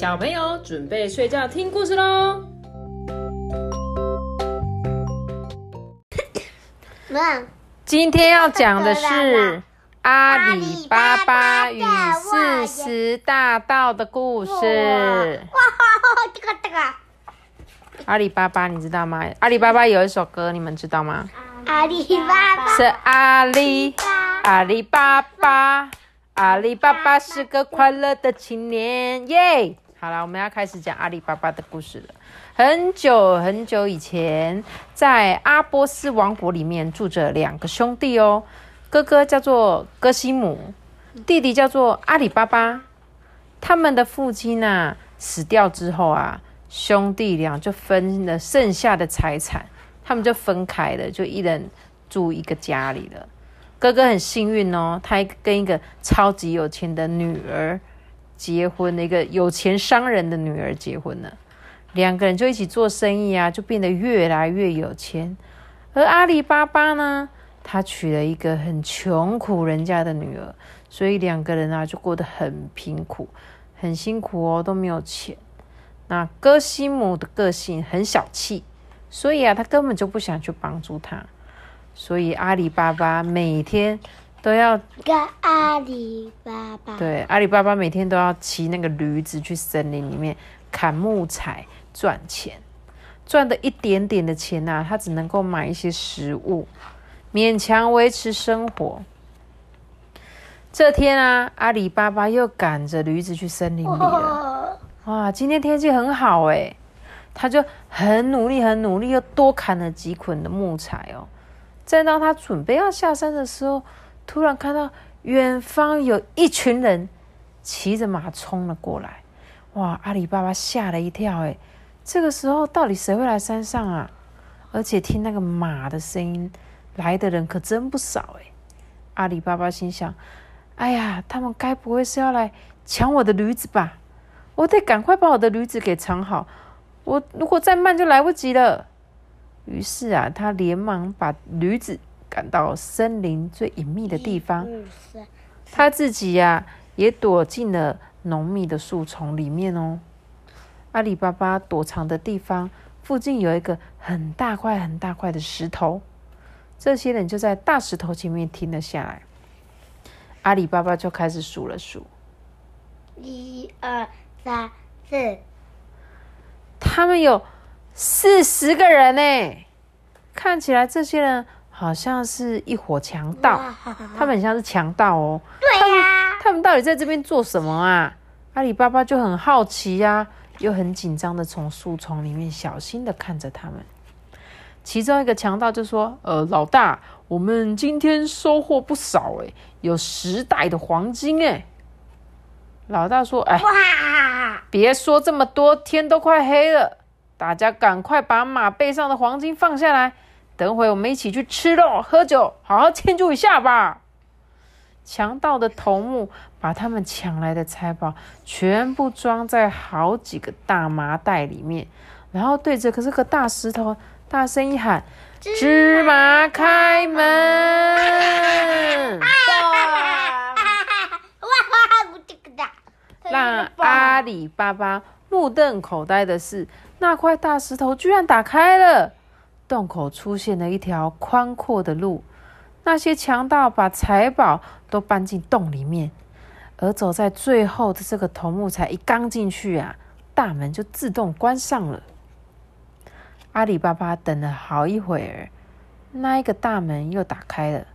小朋友准备睡觉听故事喽。今天要讲的是阿里巴巴与四十大盗的故事。这个这个。阿里巴巴，你知道吗？阿里巴巴有一首歌，你们知道吗？阿里巴巴是阿里阿里巴巴，阿里巴巴是个快乐的青年，耶！好了，我们要开始讲阿里巴巴的故事了。很久很久以前，在阿波斯王国里面住着两个兄弟哦，哥哥叫做哥西姆，弟弟叫做阿里巴巴。他们的父亲啊死掉之后啊，兄弟俩就分了剩下的财产，他们就分开了，就一人住一个家里了。哥哥很幸运哦，他跟一个超级有钱的女儿。结婚的，一个有钱商人的女儿结婚了，两个人就一起做生意啊，就变得越来越有钱。而阿里巴巴呢，他娶了一个很穷苦人家的女儿，所以两个人啊就过得很贫苦，很辛苦哦，都没有钱。那哥西姆的个性很小气，所以啊，他根本就不想去帮助他。所以阿里巴巴每天。都要跟阿里巴巴对阿里巴巴每天都要骑那个驴子去森林里面砍木材赚钱，赚的一点点的钱呐，他只能够买一些食物，勉强维持生活。这天啊，阿里巴巴又赶着驴子去森林里了。哇，今天天气很好哎，他就很努力很努力，又多砍了几捆的木材哦。正当他准备要下山的时候。突然看到远方有一群人骑着马冲了过来，哇！阿里巴巴吓了一跳，哎，这个时候到底谁会来山上啊？而且听那个马的声音，来的人可真不少，哎！阿里巴巴心想：哎呀，他们该不会是要来抢我的驴子吧？我得赶快把我的驴子给藏好，我如果再慢就来不及了。于是啊，他连忙把驴子。赶到森林最隐秘的地方，他自己呀也躲进了浓密的树丛里面哦。阿里巴巴躲藏的地方附近有一个很大块很大块的石头，这些人就在大石头前面停了下来。阿里巴巴就开始数了数，一二三四，他们有四十个人呢。看起来这些人。好像是一伙强盗，他们很像是强盗哦。对呀，他们到底在这边做什么啊？阿里巴巴就很好奇呀，又很紧张的从树丛里面小心的看着他们。其中一个强盗就说：“呃，老大，我们今天收获不少哎，有十袋的黄金哎。”老大说：“哎，别说这么多，天都快黑了，大家赶快把马背上的黄金放下来。”等会我们一起去吃肉、喝酒，好好庆祝一下吧。强盗的头目把他们抢来的财宝全部装在好几个大麻袋里面，然后对着这个大石头大声一喊：“芝麻开门！”让阿里巴巴目瞪口呆的是，那块大石头居然打开了。洞口出现了一条宽阔的路，那些强盗把财宝都搬进洞里面，而走在最后的这个头目才一刚进去啊，大门就自动关上了。阿里巴巴等了好一会儿，那一个大门又打开了，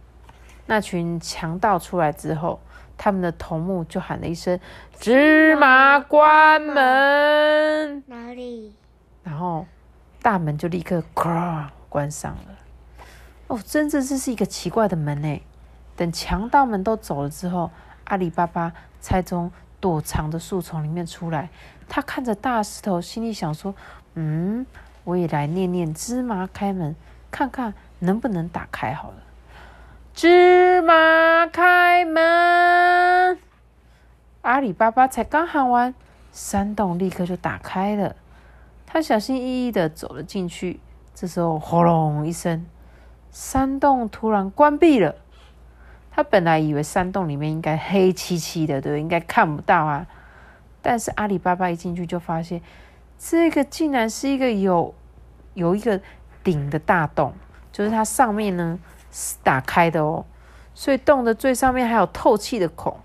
那群强盗出来之后，他们的头目就喊了一声：“芝麻关门！”哪里？然后。大门就立刻咔关上了。哦，真的这是一个奇怪的门呢。等强盗们都走了之后，阿里巴巴才从躲藏的树丛里面出来。他看着大石头，心里想说：“嗯，我也来念念芝麻开门，看看能不能打开好了。”芝麻开门，阿里巴巴才刚喊完，山洞立刻就打开了。他小心翼翼的走了进去，这时候轰隆一声，山洞突然关闭了。他本来以为山洞里面应该黑漆漆的，对，应该看不到啊。但是阿里巴巴一进去就发现，这个竟然是一个有有一个顶的大洞，就是它上面呢是打开的哦，所以洞的最上面还有透气的孔，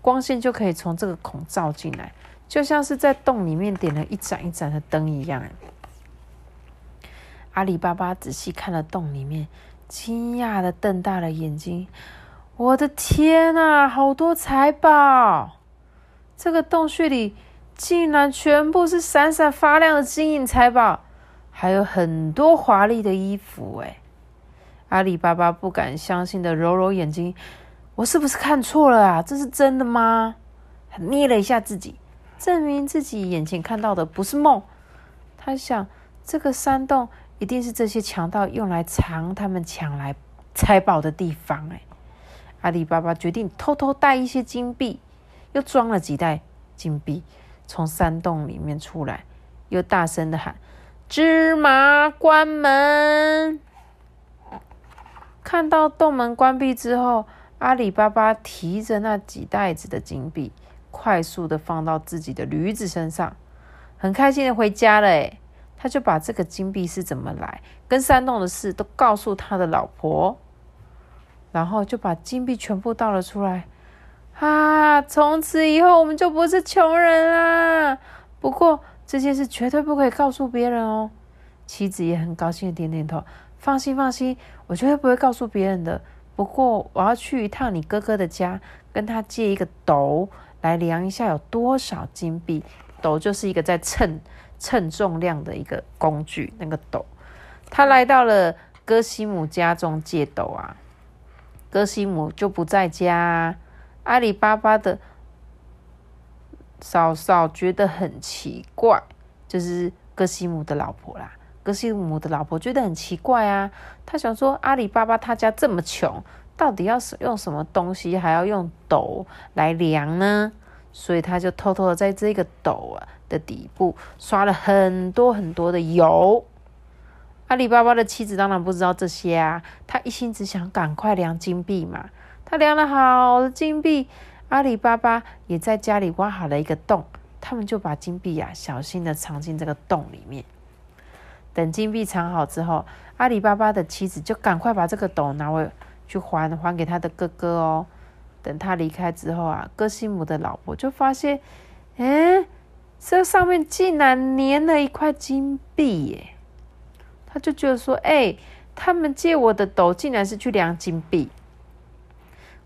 光线就可以从这个孔照进来，就像是在洞里面点了一盏一盏的灯一样。阿里巴巴仔细看了洞里面，惊讶的瞪大了眼睛。我的天啊，好多财宝！这个洞穴里竟然全部是闪闪发亮的金银财宝，还有很多华丽的衣服。哎，阿里巴巴不敢相信的揉揉眼睛，我是不是看错了啊？这是真的吗？他捏了一下自己，证明自己眼前看到的不是梦。他想，这个山洞。一定是这些强盗用来藏他们抢来财宝的地方。哎，阿里巴巴决定偷偷带一些金币，又装了几袋金币，从山洞里面出来，又大声的喊：“芝麻关门！”看到洞门关闭之后，阿里巴巴提着那几袋子的金币，快速的放到自己的驴子身上，很开心的回家了。哎。他就把这个金币是怎么来，跟山洞的事都告诉他的老婆，然后就把金币全部倒了出来。啊，从此以后我们就不是穷人啦。不过这件事绝对不可以告诉别人哦。妻子也很高兴的点点头，放心放心，我绝对不会告诉别人的。不过我要去一趟你哥哥的家，跟他借一个斗来量一下有多少金币。斗就是一个在称。称重量的一个工具，那个斗。他来到了哥西姆家中借斗啊，哥西姆就不在家。阿里巴巴的嫂嫂觉得很奇怪，就是哥西姆的老婆啦。哥西姆的老婆觉得很奇怪啊，他想说阿里巴巴他家这么穷，到底要是用什么东西，还要用斗来量呢？所以他就偷偷的在这个斗啊。的底部刷了很多很多的油。阿里巴巴的妻子当然不知道这些啊，他一心只想赶快量金币嘛。他量了好的金币，阿里巴巴也在家里挖好了一个洞，他们就把金币呀小心的藏进这个洞里面。等金币藏好之后，阿里巴巴的妻子就赶快把这个斗拿回去还还给他的哥哥哦。等他离开之后啊，哥西姆的老婆就发现，哎。这上面竟然粘了一块金币耶！他就觉得说：“哎，他们借我的斗，竟然是去量金币。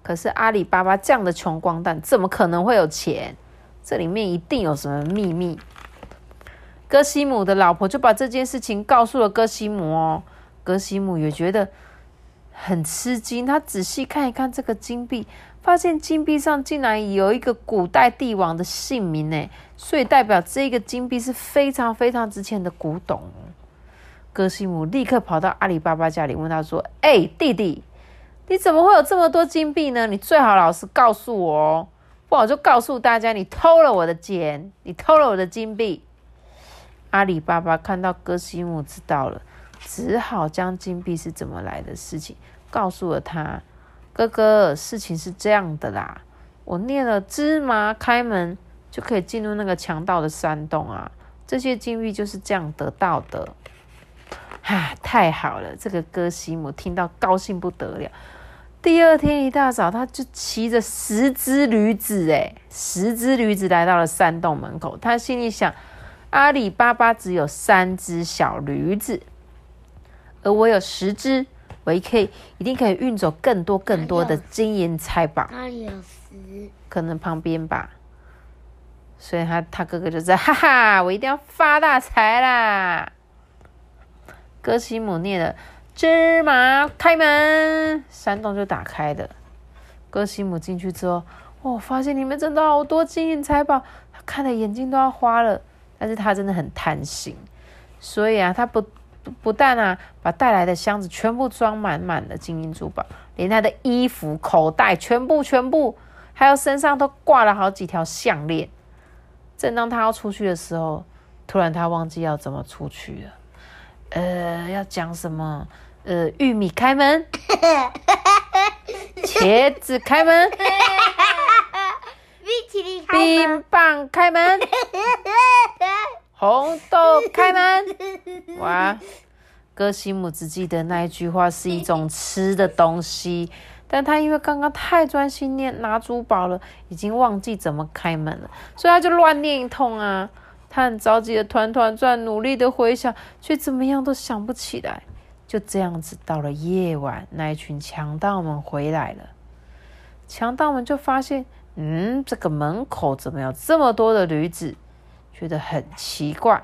可是阿里巴巴这样的穷光蛋，怎么可能会有钱？这里面一定有什么秘密。”哥西姆的老婆就把这件事情告诉了哥西姆哦。哥西姆也觉得很吃惊，他仔细看一看这个金币。发现金币上竟然有一个古代帝王的姓名呢，所以代表这个金币是非常非常值钱的古董。哥西姆立刻跑到阿里巴巴家里，问他说：“哎，弟弟，你怎么会有这么多金币呢？你最好老实告诉我哦，不然我就告诉大家你偷了我的钱，你偷了我的金币。”阿里巴巴看到哥西姆知道了，只好将金币是怎么来的事情告诉了他。哥哥，事情是这样的啦，我念了芝麻开门就可以进入那个强盗的山洞啊，这些金币就是这样得到的。哈，太好了！这个哥西姆听到高兴不得了。第二天一大早，他就骑着十只驴子，哎十只驴子来到了山洞门口。他心里想：阿里巴巴只有三只小驴子，而我有十只。我可以一定可以运走更多更多的金银财宝。哪里有十？可能旁边吧。所以他他哥哥就在哈哈，我一定要发大财啦！哥西姆念了芝麻开门，山洞就打开了。哥西姆进去之后，哇，发现里面真的好多金银财宝，他看的眼睛都要花了。但是他真的很贪心，所以啊，他不。不但啊，把带来的箱子全部装满满的金银珠宝，连他的衣服、口袋全部、全部，还有身上都挂了好几条项链。正当他要出去的时候，突然他忘记要怎么出去了。呃，要讲什么？呃，玉米开门，茄子开门，冰淇淋开。冰棒开门，红豆开门。哇！哥西姆只记得那一句话是一种吃的东西，但他因为刚刚太专心念拿珠宝了，已经忘记怎么开门了，所以他就乱念一通啊。他很着急的团团转，努力的回想，却怎么样都想不起来。就这样子，到了夜晚，那一群强盗们回来了。强盗们就发现，嗯，这个门口怎么有这么多的驴子？觉得很奇怪，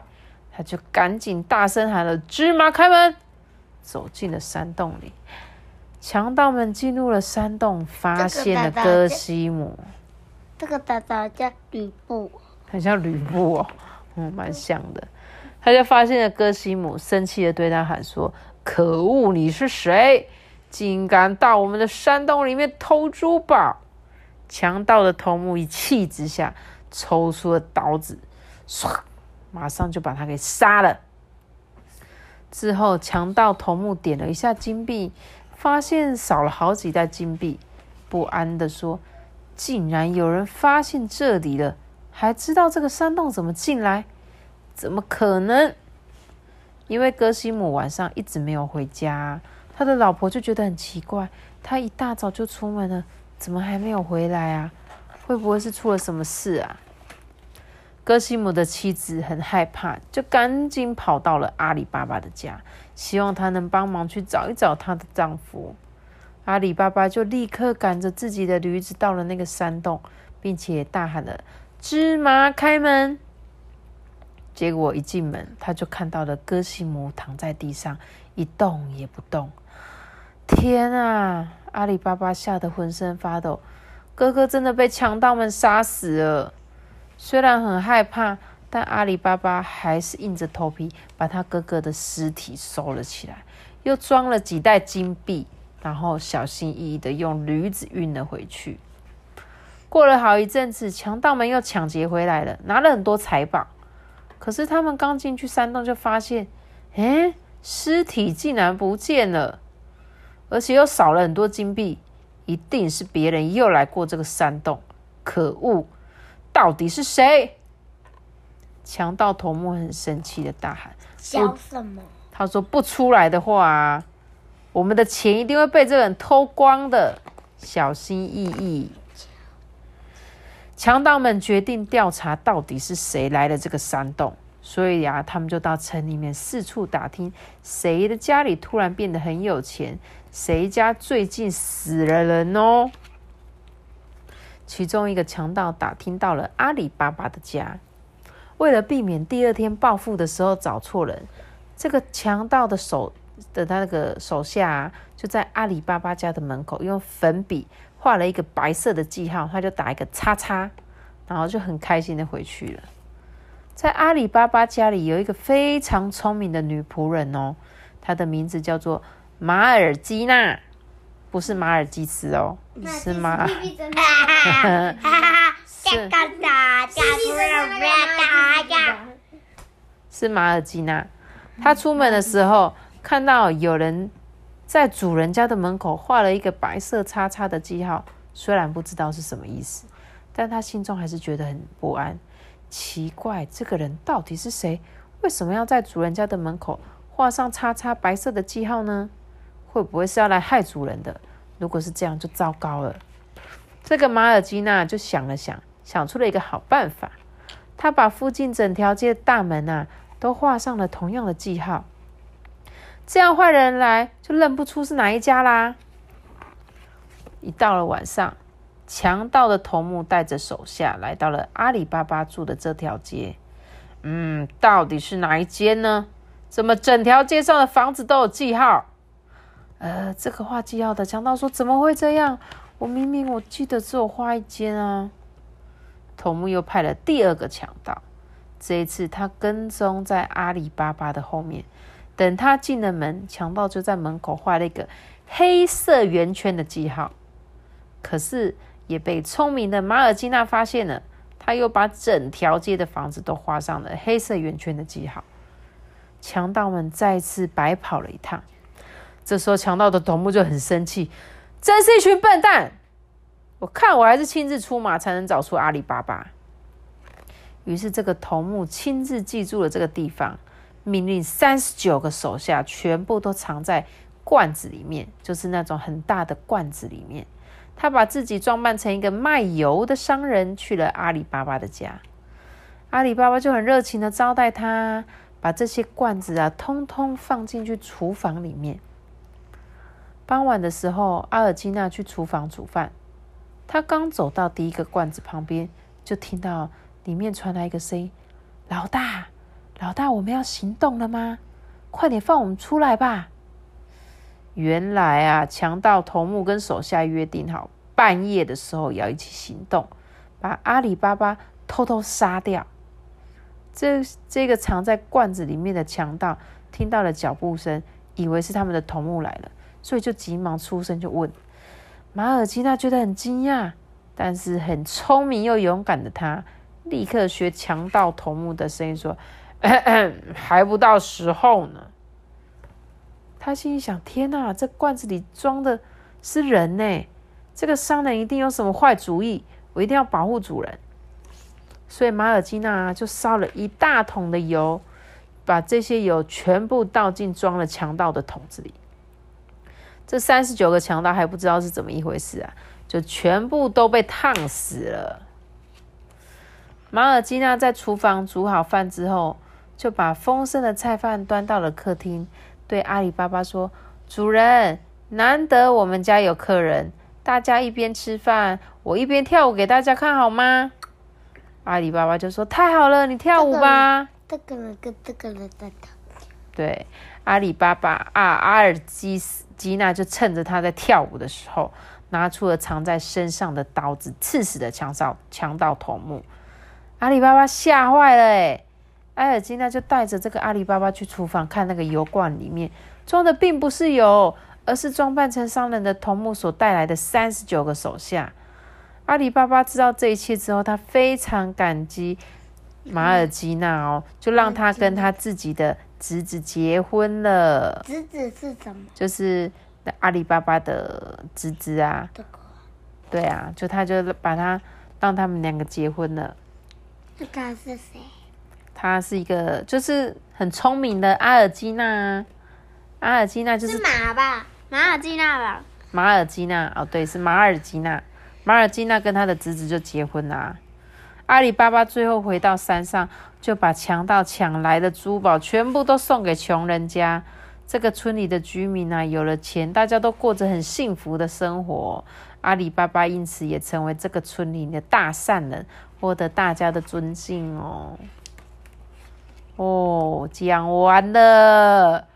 他就赶紧大声喊了：“芝麻开门！”走进了山洞里。强盗们进入了山洞，发现了哥西姆。这个大大叫吕布，很像吕布哦。嗯，蛮像的。他就发现了哥西姆，生气的对他喊说：“可恶，你是谁？竟敢到我们的山洞里面偷珠宝！”强盗的头目一气之下，抽出了刀子，唰，马上就把他给杀了。之后，强盗头目点了一下金币，发现少了好几袋金币，不安的说：“竟然有人发现这里了！”还知道这个山洞怎么进来？怎么可能？因为哥西姆晚上一直没有回家，他的老婆就觉得很奇怪。他一大早就出门了，怎么还没有回来啊？会不会是出了什么事啊？哥西姆的妻子很害怕，就赶紧跑到了阿里巴巴的家，希望他能帮忙去找一找她的丈夫。阿里巴巴就立刻赶着自己的驴子到了那个山洞，并且大喊了。芝麻开门，结果一进门，他就看到了哥西姆躺在地上，一动也不动。天啊！阿里巴巴吓得浑身发抖，哥哥真的被强盗们杀死了。虽然很害怕，但阿里巴巴还是硬着头皮把他哥哥的尸体收了起来，又装了几袋金币，然后小心翼翼的用驴子运了回去。过了好一阵子，强盗们又抢劫回来了，拿了很多财宝。可是他们刚进去山洞，就发现，哎，尸体竟然不见了，而且又少了很多金币。一定是别人又来过这个山洞。可恶，到底是谁？强盗头目很生气的大喊：“想什么？”他说：“不出来的话，我们的钱一定会被这个人偷光的，小心翼翼。”强盗们决定调查到底是谁来了这个山洞，所以呀，他们就到城里面四处打听，谁的家里突然变得很有钱，谁家最近死了人哦。其中一个强盗打听到了阿里巴巴的家，为了避免第二天报复的时候找错人，这个强盗的手的他那个手下就在阿里巴巴家的门口用粉笔。画了一个白色的记号，他就打一个叉叉，然后就很开心的回去了。在阿里巴巴家里有一个非常聪明的女仆人哦，她的名字叫做马尔基娜，不是马尔济斯哦，是吗。是是马尔基娜。她出门的时候看到有人。在主人家的门口画了一个白色叉叉的记号，虽然不知道是什么意思，但他心中还是觉得很不安。奇怪，这个人到底是谁？为什么要在主人家的门口画上叉叉白色的记号呢？会不会是要来害主人的？如果是这样，就糟糕了。这个马尔基娜就想了想，想出了一个好办法。他把附近整条街的大门啊，都画上了同样的记号。这样坏人来就认不出是哪一家啦。一到了晚上，强盗的头目带着手下来到了阿里巴巴住的这条街。嗯，到底是哪一间呢？怎么整条街上的房子都有记号？呃，这个画记号的强盗说：“怎么会这样？我明明我记得只有画一间啊！”头目又派了第二个强盗，这一次他跟踪在阿里巴巴的后面。等他进了门，强盗就在门口画了一个黑色圆圈的记号。可是也被聪明的马尔基娜发现了，他又把整条街的房子都画上了黑色圆圈的记号。强盗们再次白跑了一趟。这时候，强盗的头目就很生气：“真是一群笨蛋！我看我还是亲自出马才能找出阿里巴巴。”于是这个头目亲自记住了这个地方，命令三十九个手下全部都藏在罐子里面，就是那种很大的罐子里面。他把自己装扮成一个卖油的商人，去了阿里巴巴的家。阿里巴巴就很热情的招待他，把这些罐子啊，通通放进去厨房里面。傍晚的时候，阿尔基娜去厨房煮饭。他刚走到第一个罐子旁边，就听到里面传来一个声音：“老大，老大，我们要行动了吗？快点放我们出来吧！”原来啊，强盗头目跟手下约定好，半夜的时候要一起行动，把阿里巴巴偷偷杀掉。这这个藏在罐子里面的强盗听到了脚步声，以为是他们的头目来了，所以就急忙出声就问。马尔基娜觉得很惊讶，但是很聪明又勇敢的他，立刻学强盗头目的声音说：“ 还不到时候呢。”他心里想：“天哪，这罐子里装的是人呢！这个商人一定有什么坏主意，我一定要保护主人。”所以马尔基娜就烧了一大桶的油，把这些油全部倒进装了强盗的桶子里。这三十九个强盗还不知道是怎么一回事啊，就全部都被烫死了。马尔基娜在厨房煮好饭之后，就把丰盛的菜饭端到了客厅，对阿里巴巴说：“主人，难得我们家有客人，大家一边吃饭，我一边跳舞给大家看好吗？”阿里巴巴就说：“太好了，你跳舞吧。”这个人跟这个人在跳。对，阿里巴巴啊，阿尔基斯。吉娜就趁着他在跳舞的时候，拿出了藏在身上的刀子，刺死了强盗强盗头目。阿里巴巴吓坏了，哎，埃尔基娜就带着这个阿里巴巴去厨房看那个油罐里面装的并不是油，而是装扮成商人的头目所带来的三十九个手下。阿里巴巴知道这一切之后，他非常感激马尔基娜哦，就让他跟他自己的。侄子结婚了，侄子是什么？就是阿里巴巴的侄子啊。对啊，就他就把他让他们两个结婚了。那他是谁？他是一个就是很聪明的阿尔基娜。阿尔基娜就是马吧？马尔基娜吧？马尔基娜哦，对，是马尔基娜。马尔基娜跟他的侄子就结婚啦。阿里巴巴最后回到山上。就把强盗抢来的珠宝全部都送给穷人家。这个村里的居民啊，有了钱，大家都过着很幸福的生活。阿里巴巴因此也成为这个村里的大善人，获得大家的尊敬哦。哦，讲完了。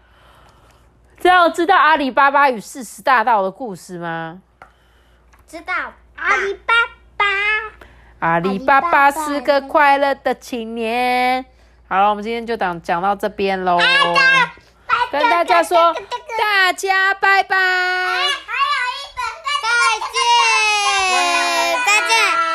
这样知道阿里巴巴与四十大盗的故事吗？知道，阿里巴巴。阿里巴巴是个快乐的青年。好了我们今天就讲讲到这边喽跟大家说大家拜拜。还有一本再见再见